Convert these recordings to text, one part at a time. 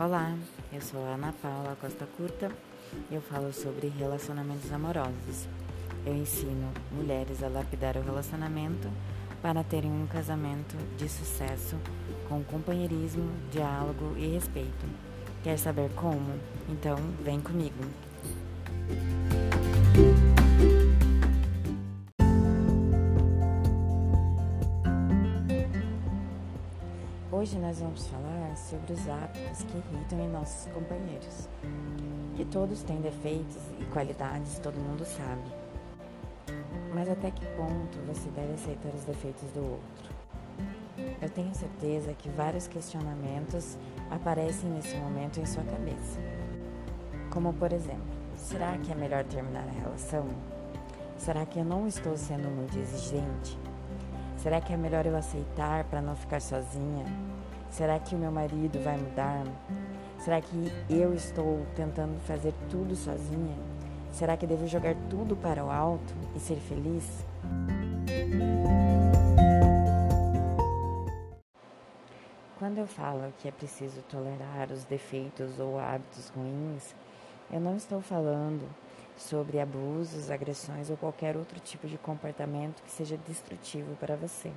Olá, eu sou a Ana Paula Costa Curta e eu falo sobre relacionamentos amorosos. Eu ensino mulheres a lapidar o relacionamento para terem um casamento de sucesso com companheirismo, diálogo e respeito. Quer saber como? Então vem comigo! Hoje nós vamos falar sobre os hábitos que irritam em nossos companheiros. Que todos têm defeitos e qualidades, todo mundo sabe. Mas até que ponto você deve aceitar os defeitos do outro? Eu tenho certeza que vários questionamentos aparecem nesse momento em sua cabeça. Como por exemplo, será que é melhor terminar a relação? Será que eu não estou sendo muito exigente? Será que é melhor eu aceitar para não ficar sozinha? Será que o meu marido vai mudar? Será que eu estou tentando fazer tudo sozinha? Será que devo jogar tudo para o alto e ser feliz? Quando eu falo que é preciso tolerar os defeitos ou hábitos ruins, eu não estou falando sobre abusos, agressões ou qualquer outro tipo de comportamento que seja destrutivo para você.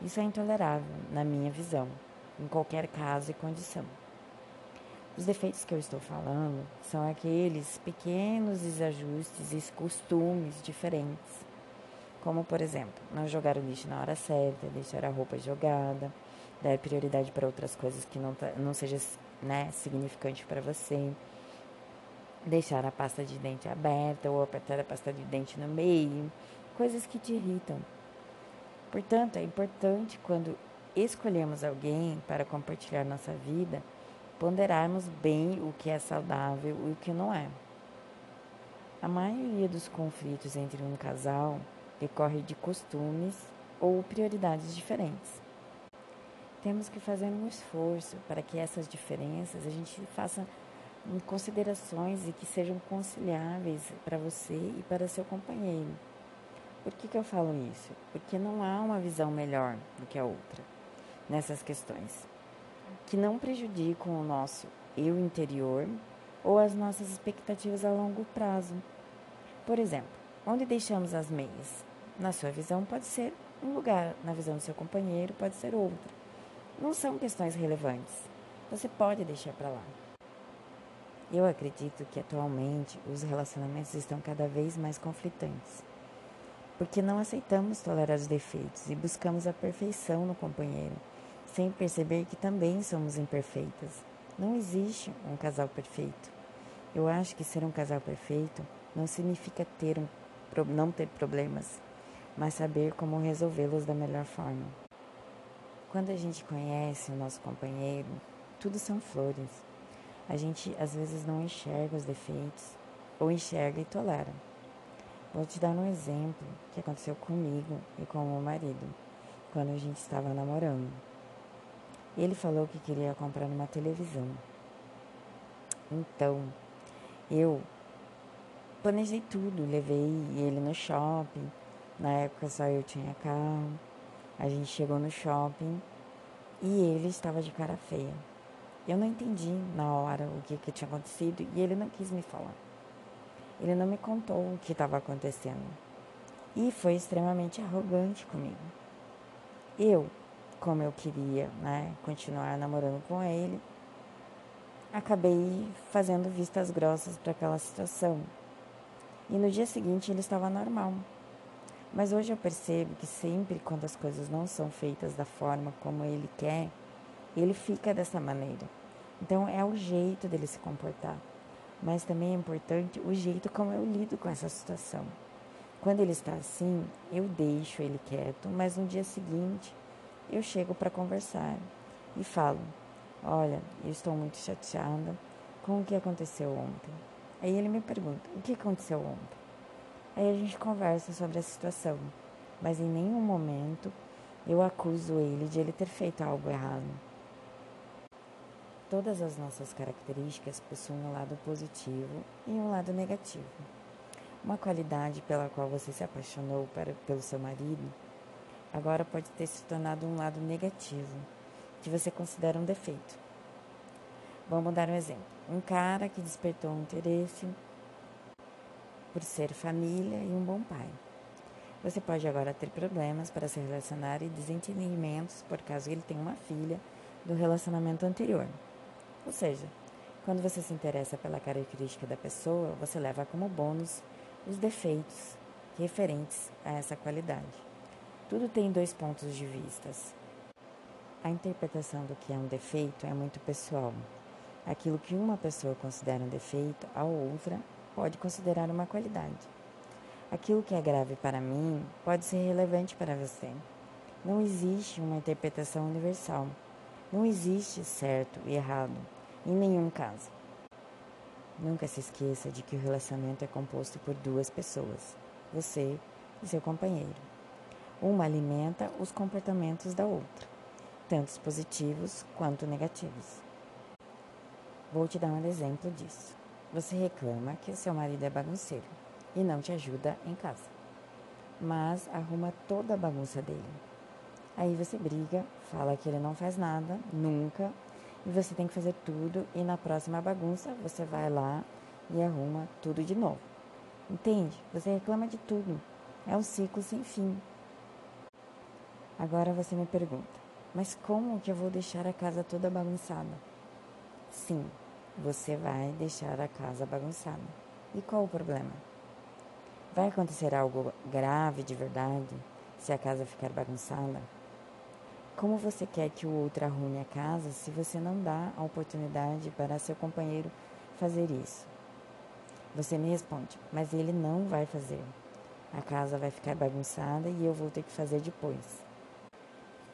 Isso é intolerável, na minha visão, em qualquer caso e condição. Os defeitos que eu estou falando são aqueles pequenos desajustes e costumes diferentes, como, por exemplo, não jogar o lixo na hora certa, deixar a roupa jogada, dar prioridade para outras coisas que não, tá, não seja né, para você deixar a pasta de dente aberta ou apertar a pasta de dente no meio, coisas que te irritam. Portanto, é importante quando escolhemos alguém para compartilhar nossa vida, ponderarmos bem o que é saudável e o que não é. A maioria dos conflitos entre um casal decorre de costumes ou prioridades diferentes. Temos que fazer um esforço para que essas diferenças a gente faça considerações e que sejam conciliáveis para você e para seu companheiro. Por que, que eu falo isso? Porque não há uma visão melhor do que a outra nessas questões, que não prejudicam o nosso eu interior ou as nossas expectativas a longo prazo. Por exemplo, onde deixamos as meias? Na sua visão, pode ser um lugar, na visão do seu companheiro, pode ser outro. Não são questões relevantes. Você pode deixar para lá. Eu acredito que atualmente os relacionamentos estão cada vez mais conflitantes, porque não aceitamos tolerar os defeitos e buscamos a perfeição no companheiro, sem perceber que também somos imperfeitas. Não existe um casal perfeito. Eu acho que ser um casal perfeito não significa ter um, não ter problemas, mas saber como resolvê-los da melhor forma. Quando a gente conhece o nosso companheiro, tudo são flores. A gente às vezes não enxerga os defeitos ou enxerga e tolera. Vou te dar um exemplo que aconteceu comigo e com o meu marido quando a gente estava namorando. Ele falou que queria comprar uma televisão. Então, eu planejei tudo, levei ele no shopping. Na época só eu tinha carro. A gente chegou no shopping e ele estava de cara feia. Eu não entendi na hora o que, que tinha acontecido e ele não quis me falar. Ele não me contou o que estava acontecendo. E foi extremamente arrogante comigo. Eu, como eu queria né, continuar namorando com ele, acabei fazendo vistas grossas para aquela situação. E no dia seguinte ele estava normal. Mas hoje eu percebo que sempre quando as coisas não são feitas da forma como ele quer, ele fica dessa maneira. Então é o jeito dele se comportar. Mas também é importante o jeito como eu lido com essa situação. Quando ele está assim, eu deixo ele quieto, mas no dia seguinte eu chego para conversar e falo: Olha, eu estou muito chateada com o que aconteceu ontem. Aí ele me pergunta: O que aconteceu ontem? Aí a gente conversa sobre a situação, mas em nenhum momento eu acuso ele de ele ter feito algo errado. Todas as nossas características possuem um lado positivo e um lado negativo. Uma qualidade pela qual você se apaixonou para, pelo seu marido agora pode ter se tornado um lado negativo, que você considera um defeito. Vamos dar um exemplo. Um cara que despertou um interesse por ser família e um bom pai. Você pode agora ter problemas para se relacionar e desentendimentos por causa ele tem uma filha do relacionamento anterior. Ou seja, quando você se interessa pela característica da pessoa, você leva como bônus os defeitos referentes a essa qualidade. Tudo tem dois pontos de vistas. A interpretação do que é um defeito é muito pessoal. Aquilo que uma pessoa considera um defeito, a outra pode considerar uma qualidade. Aquilo que é grave para mim pode ser relevante para você. Não existe uma interpretação universal. Não existe certo e errado, em nenhum caso. Nunca se esqueça de que o relacionamento é composto por duas pessoas, você e seu companheiro. Uma alimenta os comportamentos da outra, tanto positivos quanto negativos. Vou te dar um exemplo disso. Você reclama que seu marido é bagunceiro e não te ajuda em casa, mas arruma toda a bagunça dele. Aí você briga, fala que ele não faz nada, nunca, e você tem que fazer tudo, e na próxima bagunça você vai lá e arruma tudo de novo. Entende? Você reclama de tudo. É um ciclo sem fim. Agora você me pergunta, mas como que eu vou deixar a casa toda bagunçada? Sim, você vai deixar a casa bagunçada. E qual o problema? Vai acontecer algo grave de verdade se a casa ficar bagunçada? Como você quer que o outro arrume a casa se você não dá a oportunidade para seu companheiro fazer isso? Você me responde, mas ele não vai fazer. A casa vai ficar bagunçada e eu vou ter que fazer depois.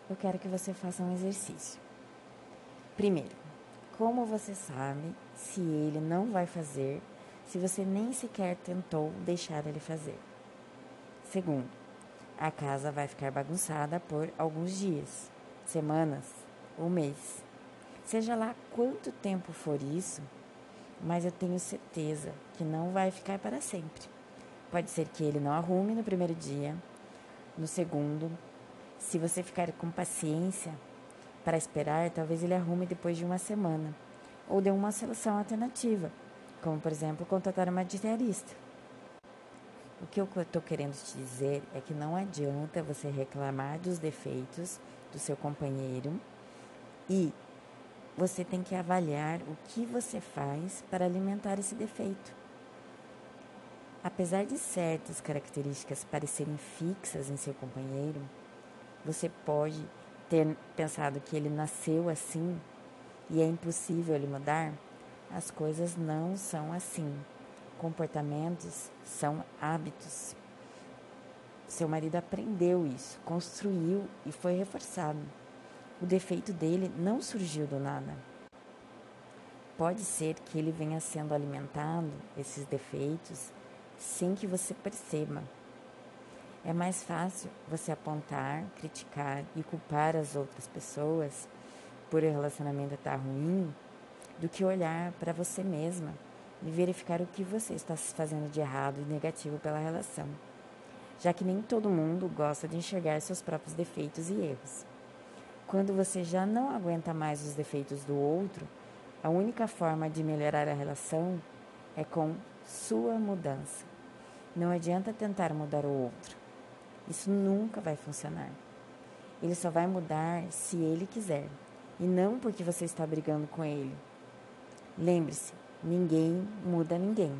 Eu quero que você faça um exercício. Primeiro, como você sabe se ele não vai fazer se você nem sequer tentou deixar ele fazer? Segundo, a casa vai ficar bagunçada por alguns dias semanas ou mês. Seja lá quanto tempo for isso, mas eu tenho certeza que não vai ficar para sempre. Pode ser que ele não arrume no primeiro dia, no segundo. Se você ficar com paciência para esperar, talvez ele arrume depois de uma semana. Ou dê uma solução alternativa, como por exemplo contratar uma diarista. O que eu estou querendo te dizer é que não adianta você reclamar dos defeitos do seu companheiro e você tem que avaliar o que você faz para alimentar esse defeito. Apesar de certas características parecerem fixas em seu companheiro, você pode ter pensado que ele nasceu assim e é impossível ele mudar. As coisas não são assim. Comportamentos são hábitos. Seu marido aprendeu isso, construiu e foi reforçado. O defeito dele não surgiu do nada. Pode ser que ele venha sendo alimentado, esses defeitos, sem que você perceba. É mais fácil você apontar, criticar e culpar as outras pessoas por o relacionamento estar ruim do que olhar para você mesma e verificar o que você está fazendo de errado e negativo pela relação já que nem todo mundo gosta de enxergar seus próprios defeitos e erros. Quando você já não aguenta mais os defeitos do outro, a única forma de melhorar a relação é com sua mudança. Não adianta tentar mudar o outro. Isso nunca vai funcionar. Ele só vai mudar se ele quiser, e não porque você está brigando com ele. Lembre-se, ninguém muda ninguém.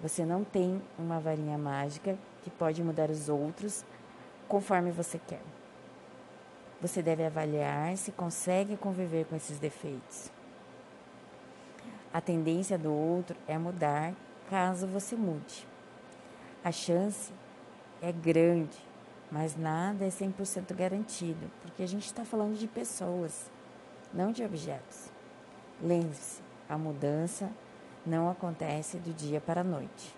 Você não tem uma varinha mágica que pode mudar os outros conforme você quer. Você deve avaliar se consegue conviver com esses defeitos. A tendência do outro é mudar caso você mude. A chance é grande, mas nada é 100% garantido, porque a gente está falando de pessoas, não de objetos. Lembre-se, a mudança não acontece do dia para a noite.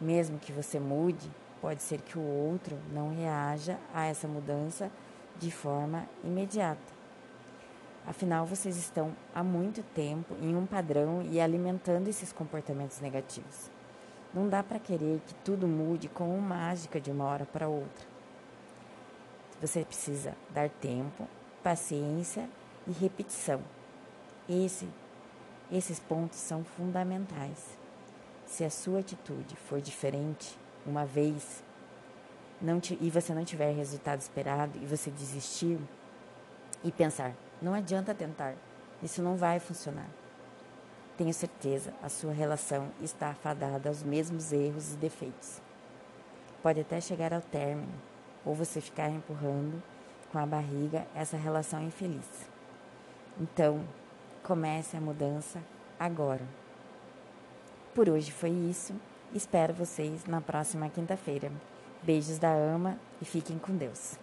Mesmo que você mude, Pode ser que o outro não reaja a essa mudança de forma imediata. Afinal, vocês estão há muito tempo em um padrão e alimentando esses comportamentos negativos. Não dá para querer que tudo mude com uma mágica de uma hora para outra. Você precisa dar tempo, paciência e repetição. Esse Esses pontos são fundamentais. Se a sua atitude for diferente uma vez não te, e você não tiver resultado esperado e você desistir e pensar, não adianta tentar, isso não vai funcionar. Tenho certeza, a sua relação está afadada aos mesmos erros e defeitos. Pode até chegar ao término, ou você ficar empurrando com a barriga essa relação infeliz. Então, comece a mudança agora. Por hoje foi isso. Espero vocês na próxima quinta-feira. Beijos da Ama e fiquem com Deus.